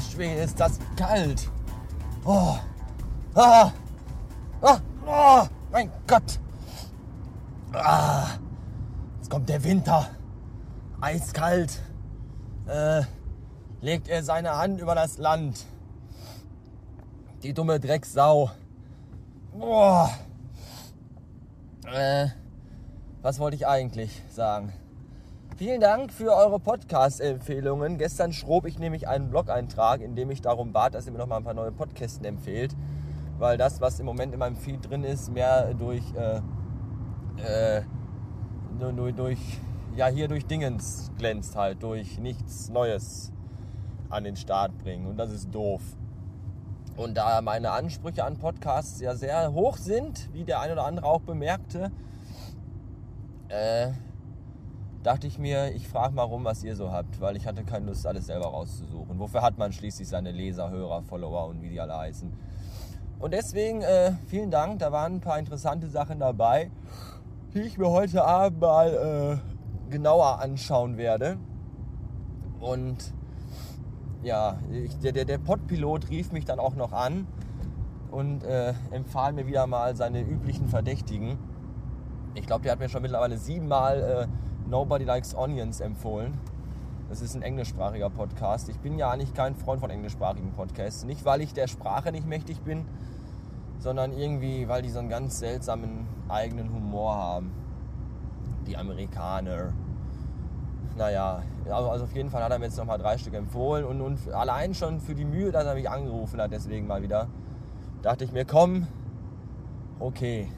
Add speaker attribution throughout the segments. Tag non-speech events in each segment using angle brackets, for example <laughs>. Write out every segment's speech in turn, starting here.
Speaker 1: Schwede, ist das kalt. Oh. Ah. Ah. Oh. Mein Gott. Ah. Jetzt kommt der Winter. Eiskalt. Äh, legt er seine Hand über das Land. Die dumme Drecksau. Boah. Äh, was wollte ich eigentlich sagen? Vielen Dank für eure Podcast-Empfehlungen. Gestern schrob ich nämlich einen Blog-Eintrag, in dem ich darum bat, dass ihr mir noch mal ein paar neue Podcasts empfehlt. Weil das, was im Moment in meinem Feed drin ist, mehr durch, äh, äh, durch, durch, ja, hier durch Dingens glänzt halt, durch nichts Neues an den Start bringen. Und das ist doof. Und da meine Ansprüche an Podcasts ja sehr hoch sind, wie der eine oder andere auch bemerkte, äh, dachte ich mir, ich frage mal rum, was ihr so habt, weil ich hatte keine Lust, alles selber rauszusuchen. Wofür hat man schließlich seine Leser, Hörer, Follower und wie die alle heißen? Und deswegen äh, vielen Dank, da waren ein paar interessante Sachen dabei, die ich mir heute Abend mal äh, genauer anschauen werde. Und ja, ich, der, der, der Podpilot rief mich dann auch noch an und äh, empfahl mir wieder mal seine üblichen Verdächtigen. Ich glaube, der hat mir schon mittlerweile siebenmal äh, Nobody Likes Onions empfohlen. Das ist ein englischsprachiger Podcast. Ich bin ja eigentlich kein Freund von englischsprachigen Podcasts. Nicht, weil ich der Sprache nicht mächtig bin, sondern irgendwie, weil die so einen ganz seltsamen eigenen Humor haben. Die Amerikaner. Naja, also, also auf jeden Fall hat er mir jetzt nochmal drei Stück empfohlen und, und allein schon für die Mühe, dass er mich angerufen hat, deswegen mal wieder, dachte ich mir, komm, okay,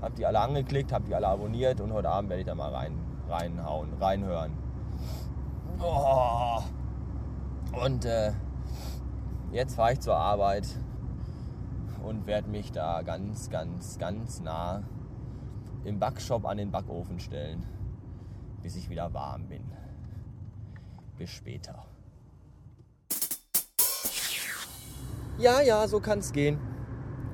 Speaker 1: hab die alle angeklickt, hab die alle abonniert und heute Abend werde ich da mal rein, reinhauen, reinhören. Oh. Und äh, jetzt fahre ich zur Arbeit und werde mich da ganz, ganz, ganz nah im Backshop an den Backofen stellen, bis ich wieder warm bin. Bis später. Ja, ja, so kann's gehen.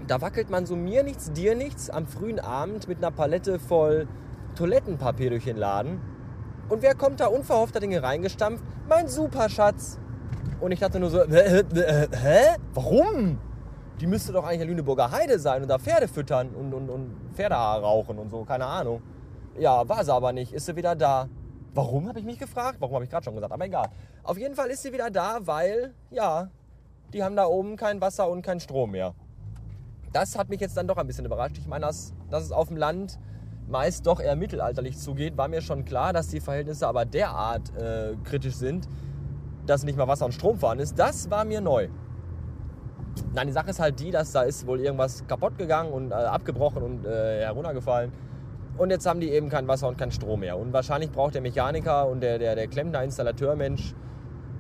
Speaker 1: Da wackelt man so mir nichts, dir nichts am frühen Abend mit einer Palette voll Toilettenpapier durch den Laden. Und wer kommt da unverhoffter Dinge reingestampft? Mein Superschatz. Und ich dachte nur so, hä? hä? Warum? Die müsste doch eigentlich Lüneburger Heide sein und da Pferde füttern und, und, und Pferdehaar rauchen und so, keine Ahnung. Ja, war sie aber nicht. Ist sie wieder da. Warum, habe ich mich gefragt? Warum habe ich gerade schon gesagt, aber egal. Auf jeden Fall ist sie wieder da, weil, ja, die haben da oben kein Wasser und kein Strom mehr das hat mich jetzt dann doch ein bisschen überrascht. Ich meine, dass, dass es auf dem Land meist doch eher mittelalterlich zugeht, war mir schon klar, dass die Verhältnisse aber derart äh, kritisch sind, dass nicht mal Wasser und Strom fahren ist. Das war mir neu. Nein, die Sache ist halt die, dass da ist wohl irgendwas kaputt gegangen und äh, abgebrochen und äh, heruntergefallen. Und jetzt haben die eben kein Wasser und kein Strom mehr. Und wahrscheinlich braucht der Mechaniker und der, der, der Klempner, Installateurmensch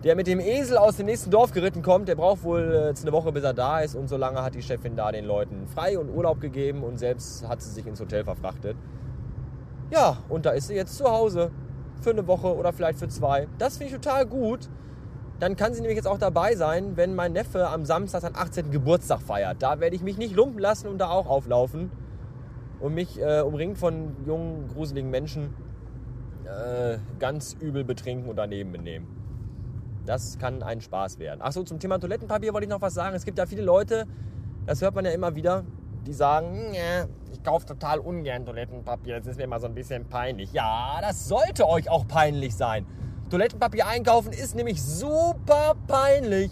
Speaker 1: der mit dem Esel aus dem nächsten Dorf geritten kommt, der braucht wohl äh, jetzt eine Woche, bis er da ist. Und so lange hat die Chefin da den Leuten frei und Urlaub gegeben und selbst hat sie sich ins Hotel verfrachtet. Ja, und da ist sie jetzt zu Hause. Für eine Woche oder vielleicht für zwei. Das finde ich total gut. Dann kann sie nämlich jetzt auch dabei sein, wenn mein Neffe am Samstag seinen 18. Geburtstag feiert. Da werde ich mich nicht lumpen lassen und da auch auflaufen. Und mich äh, umringt von jungen, gruseligen Menschen äh, ganz übel betrinken und daneben benehmen. Das kann ein Spaß werden. Achso, zum Thema Toilettenpapier wollte ich noch was sagen. Es gibt ja viele Leute, das hört man ja immer wieder, die sagen, ich kaufe total ungern Toilettenpapier, das ist mir immer so ein bisschen peinlich. Ja, das sollte euch auch peinlich sein. Toilettenpapier einkaufen ist nämlich super peinlich.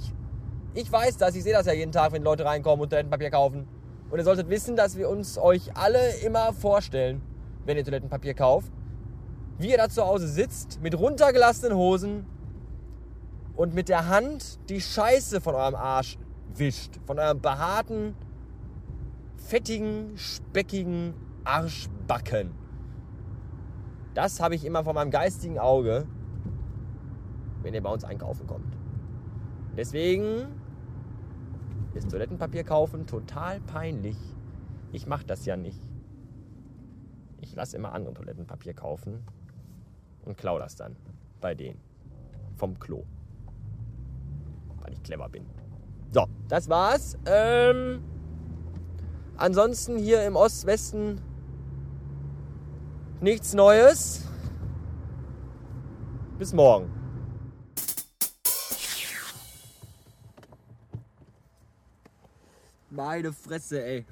Speaker 1: Ich weiß das, ich sehe das ja jeden Tag, wenn Leute reinkommen und Toilettenpapier kaufen. Und ihr solltet wissen, dass wir uns euch alle immer vorstellen, wenn ihr Toilettenpapier kauft, wie ihr da zu Hause sitzt, mit runtergelassenen Hosen, und mit der Hand die Scheiße von eurem Arsch wischt. Von eurem behaarten, fettigen, speckigen Arschbacken. Das habe ich immer vor meinem geistigen Auge, wenn ihr bei uns einkaufen kommt. Deswegen ist Toilettenpapier kaufen total peinlich. Ich mache das ja nicht. Ich lasse immer andere Toilettenpapier kaufen und klau das dann bei denen vom Klo clever bin. So, das war's. Ähm, ansonsten hier im Ostwesten nichts Neues. Bis morgen. Meine Fresse, ey.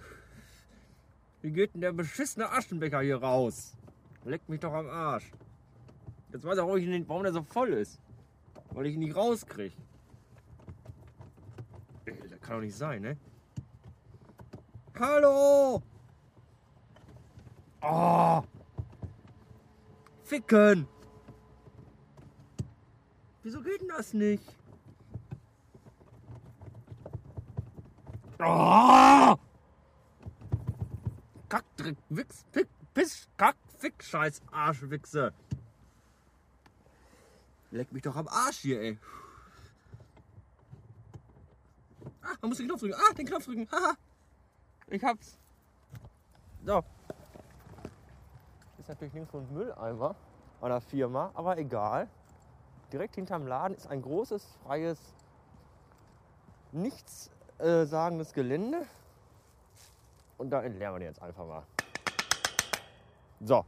Speaker 1: Wie geht denn der beschissene Aschenbecher hier raus? Leck mich doch am Arsch. Jetzt weiß ich auch, warum der so voll ist. Weil ich ihn nicht rauskriege. Kann doch nicht sein, ne? Hallo! Oh! Ficken! Wieso geht denn das nicht? Oh! Kackdreck, Wichs, Pick, Piss, Kack, Fick, Scheiß, Arschwichse. Leck mich doch am Arsch hier, ey. Ah, man muss den Knopf drücken. Ah, den Knopf drücken. Haha. Ich hab's. So. Ist natürlich nirgendwo ein Mülleimer einer Firma, aber egal. Direkt hinterm Laden ist ein großes, freies, nichts äh, sagendes Gelände. Und da entleeren wir den jetzt einfach mal. So.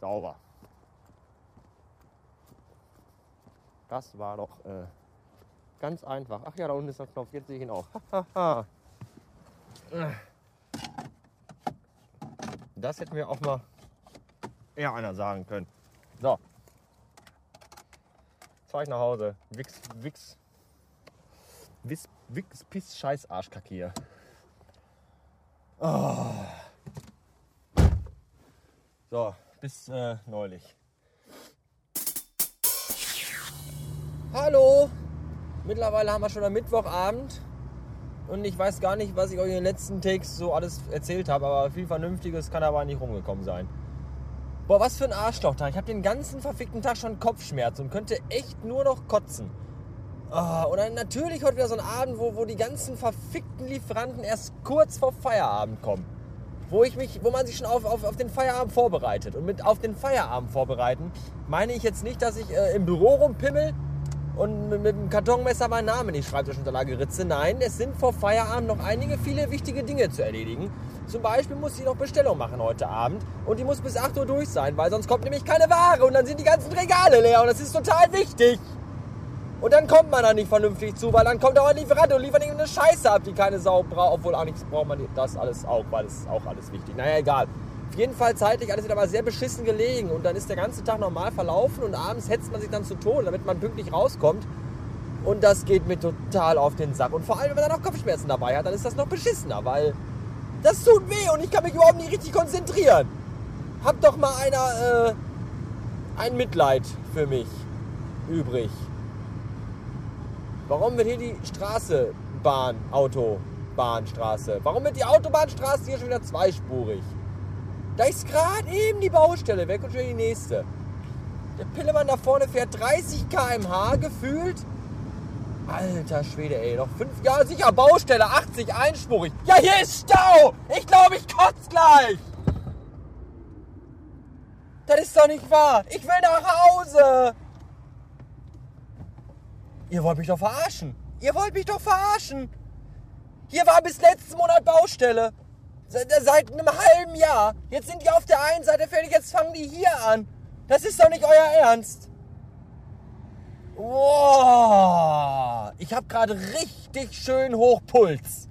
Speaker 1: Sauber. Das war doch äh, ganz einfach. Ach ja, da unten ist der Knopf. Jetzt sehe ich ihn auch. <laughs> das hätten wir auch mal eher einer sagen können. So. Fahr ich nach Hause. Wix, Wix, Wix, Wix, Piss, Scheiß, Arschkacke hier. Oh. So, bis äh, neulich. Hallo! Mittlerweile haben wir schon am Mittwochabend und ich weiß gar nicht, was ich euch in den letzten Takes so alles erzählt habe, aber viel Vernünftiges kann aber nicht rumgekommen sein. Boah, was für ein Arschlochtag. Ich habe den ganzen verfickten Tag schon Kopfschmerzen und könnte echt nur noch kotzen. Oh, und dann natürlich heute wieder so ein Abend, wo, wo die ganzen verfickten Lieferanten erst kurz vor Feierabend kommen. Wo, ich mich, wo man sich schon auf, auf, auf den Feierabend vorbereitet. Und mit auf den Feierabend vorbereiten meine ich jetzt nicht, dass ich äh, im Büro rumpimmel und mit, mit dem Kartonmesser meinen Namen in die Schreibtischunterlage ritze. Nein, es sind vor Feierabend noch einige viele wichtige Dinge zu erledigen. Zum Beispiel muss ich noch Bestellung machen heute Abend und die muss bis 8 Uhr durch sein, weil sonst kommt nämlich keine Ware und dann sind die ganzen Regale leer und das ist total wichtig. Und dann kommt man da nicht vernünftig zu, weil dann kommt auch ein Lieferant und liefert eine Scheiße ab, die keine Sau braucht. Obwohl eigentlich braucht man das alles auch, weil es ist auch alles wichtig. Naja, egal. Auf jeden Fall zeitlich alles wieder mal sehr beschissen gelegen und dann ist der ganze Tag normal verlaufen und abends hetzt man sich dann zu Tode, damit man pünktlich rauskommt. Und das geht mir total auf den Sack. Und vor allem, wenn man dann auch Kopfschmerzen dabei hat, dann ist das noch beschissener, weil das tut weh und ich kann mich überhaupt nicht richtig konzentrieren. Hab doch mal einer äh, ein Mitleid für mich übrig. Warum wird hier die Straße Bahn, Autobahnstraße? Warum wird die Autobahnstraße hier schon wieder zweispurig? Da ist gerade eben die Baustelle weg und schon die nächste. Der Pillemann da vorne fährt 30 km/h gefühlt. Alter Schwede, ey, noch fünf Jahre sicher Baustelle, 80 einspurig. Ja, hier ist Stau! Ich glaube, ich kotze gleich! Das ist doch nicht wahr! Ich will nach Hause! Ihr wollt mich doch verarschen! Ihr wollt mich doch verarschen! Hier war bis letzten Monat Baustelle. Seit einem halben Jahr. Jetzt sind die auf der einen Seite fertig, jetzt fangen die hier an. Das ist doch nicht euer Ernst. Wow, ich habe gerade richtig schön Hochpuls.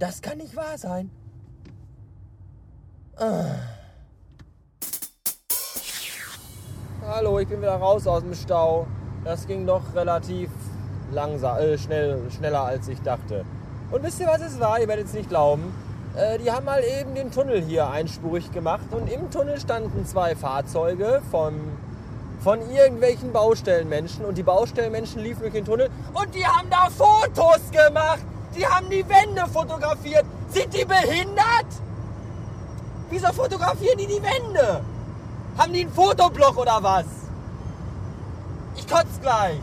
Speaker 1: Das kann nicht wahr sein. Hallo, ich bin wieder raus aus dem Stau. Das ging doch relativ langsam, äh, schnell, schneller als ich dachte. Und wisst ihr, was es war? Ihr werdet es nicht glauben. Äh, die haben mal eben den Tunnel hier einspurig gemacht und im Tunnel standen zwei Fahrzeuge von, von irgendwelchen Baustellenmenschen und die Baustellenmenschen liefen durch den Tunnel und die haben da Fotos gemacht. Die haben die Wände fotografiert. Sind die behindert? Wieso fotografieren die die Wände? Haben die einen Fotoblock oder was? Ich kotze gleich.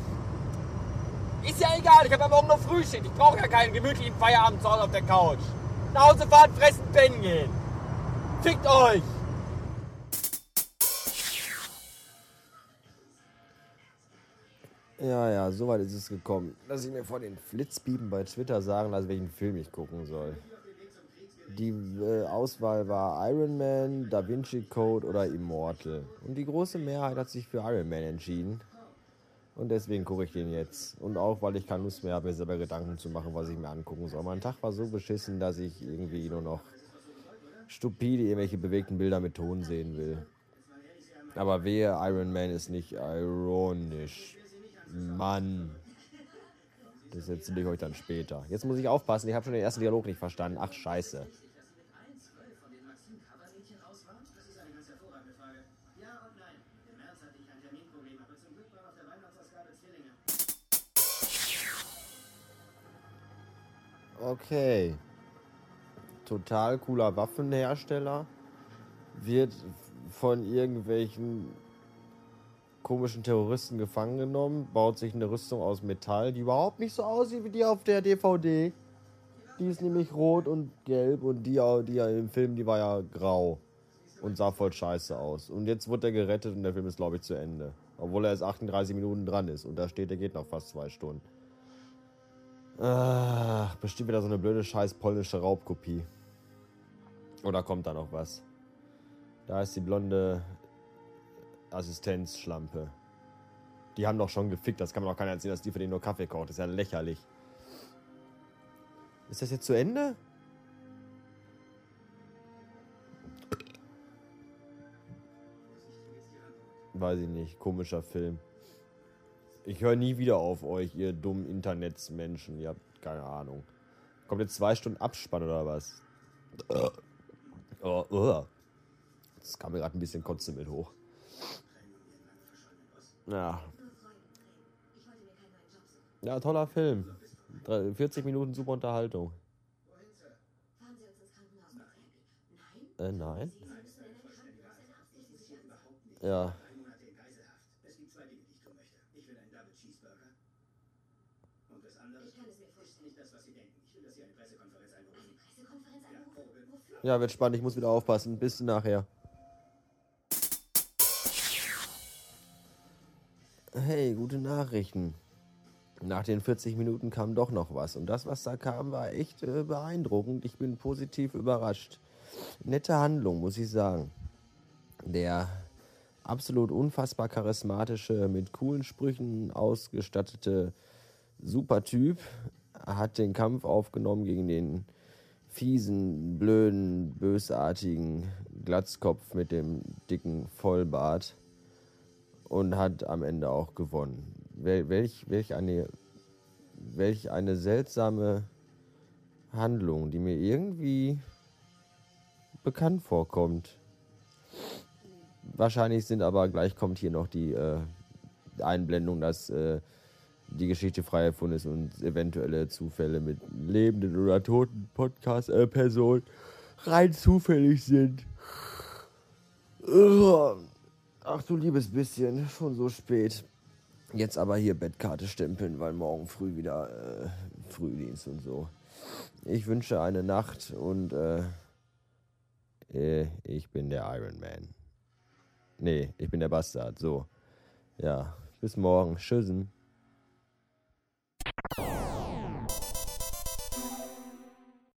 Speaker 1: Ist ja egal, ich habe aber auch noch Frühstück. Ich brauche ja keinen gemütlichen Feierabend zu Hause auf der Couch. Nach Hause fahren, fressen, pennen gehen. Fickt euch! Ja, ja, soweit ist es gekommen, dass ich mir vor den Flitzpiepen bei Twitter sagen lasse, welchen Film ich gucken soll. Die äh, Auswahl war Iron Man, Da Vinci Code oder Immortal. Und die große Mehrheit hat sich für Iron Man entschieden. Und deswegen gucke ich den jetzt. Und auch, weil ich keine Lust mehr habe, mir selber Gedanken zu machen, was ich mir angucken soll. Mein Tag war so beschissen, dass ich irgendwie nur noch stupide irgendwelche bewegten Bilder mit Ton sehen will. Aber wehe, Iron Man ist nicht ironisch. Mann. Das erzähle ich euch dann später. Jetzt muss ich aufpassen, ich habe schon den ersten Dialog nicht verstanden. Ach, scheiße. Okay. Total cooler Waffenhersteller. Wird von irgendwelchen komischen Terroristen gefangen genommen, baut sich eine Rüstung aus Metall, die überhaupt nicht so aussieht wie die auf der DVD. Die ist nämlich rot und gelb und die, die im Film, die war ja grau und sah voll scheiße aus. Und jetzt wird er gerettet und der Film ist, glaube ich, zu Ende. Obwohl er erst 38 Minuten dran ist und da steht, er geht noch fast zwei Stunden. Ach, bestimmt wieder so eine blöde scheiß polnische Raubkopie. Oder kommt da noch was? Da ist die blonde Assistenzschlampe. Die haben doch schon gefickt, das kann man doch keiner erzählen, dass die für den nur Kaffee kocht. Das ist ja lächerlich. Ist das jetzt zu Ende? Weiß ich nicht, komischer Film. Ich höre nie wieder auf euch, ihr dummen Internetsmenschen. Ihr habt keine Ahnung. Kommt jetzt zwei Stunden Abspann oder was? Oh, oh. Das kam mir gerade ein bisschen Kotze mit hoch. Ja. Ja, toller Film. 40 Minuten super Unterhaltung. Äh, nein. Ja. Ja, wird spannend. Ich muss wieder aufpassen. Bis nachher. Hey, gute Nachrichten. Nach den 40 Minuten kam doch noch was. Und das, was da kam, war echt äh, beeindruckend. Ich bin positiv überrascht. Nette Handlung, muss ich sagen. Der absolut unfassbar charismatische, mit coolen Sprüchen ausgestattete Supertyp hat den Kampf aufgenommen gegen den fiesen, blöden, bösartigen Glatzkopf mit dem dicken Vollbart und hat am Ende auch gewonnen. Wel welch, welch, eine, welch eine seltsame Handlung, die mir irgendwie bekannt vorkommt. Wahrscheinlich sind aber gleich kommt hier noch die äh, Einblendung, dass äh, die Geschichte frei erfunden ist und eventuelle Zufälle mit lebenden oder toten Podcast-Personen rein zufällig sind. Ach du liebes bisschen, schon so spät. Jetzt aber hier Bettkarte stempeln, weil morgen früh wieder äh, Frühdienst und so. Ich wünsche eine Nacht und äh, äh, ich bin der Iron Man. Nee, ich bin der Bastard. So. Ja, bis morgen. Tschüssen.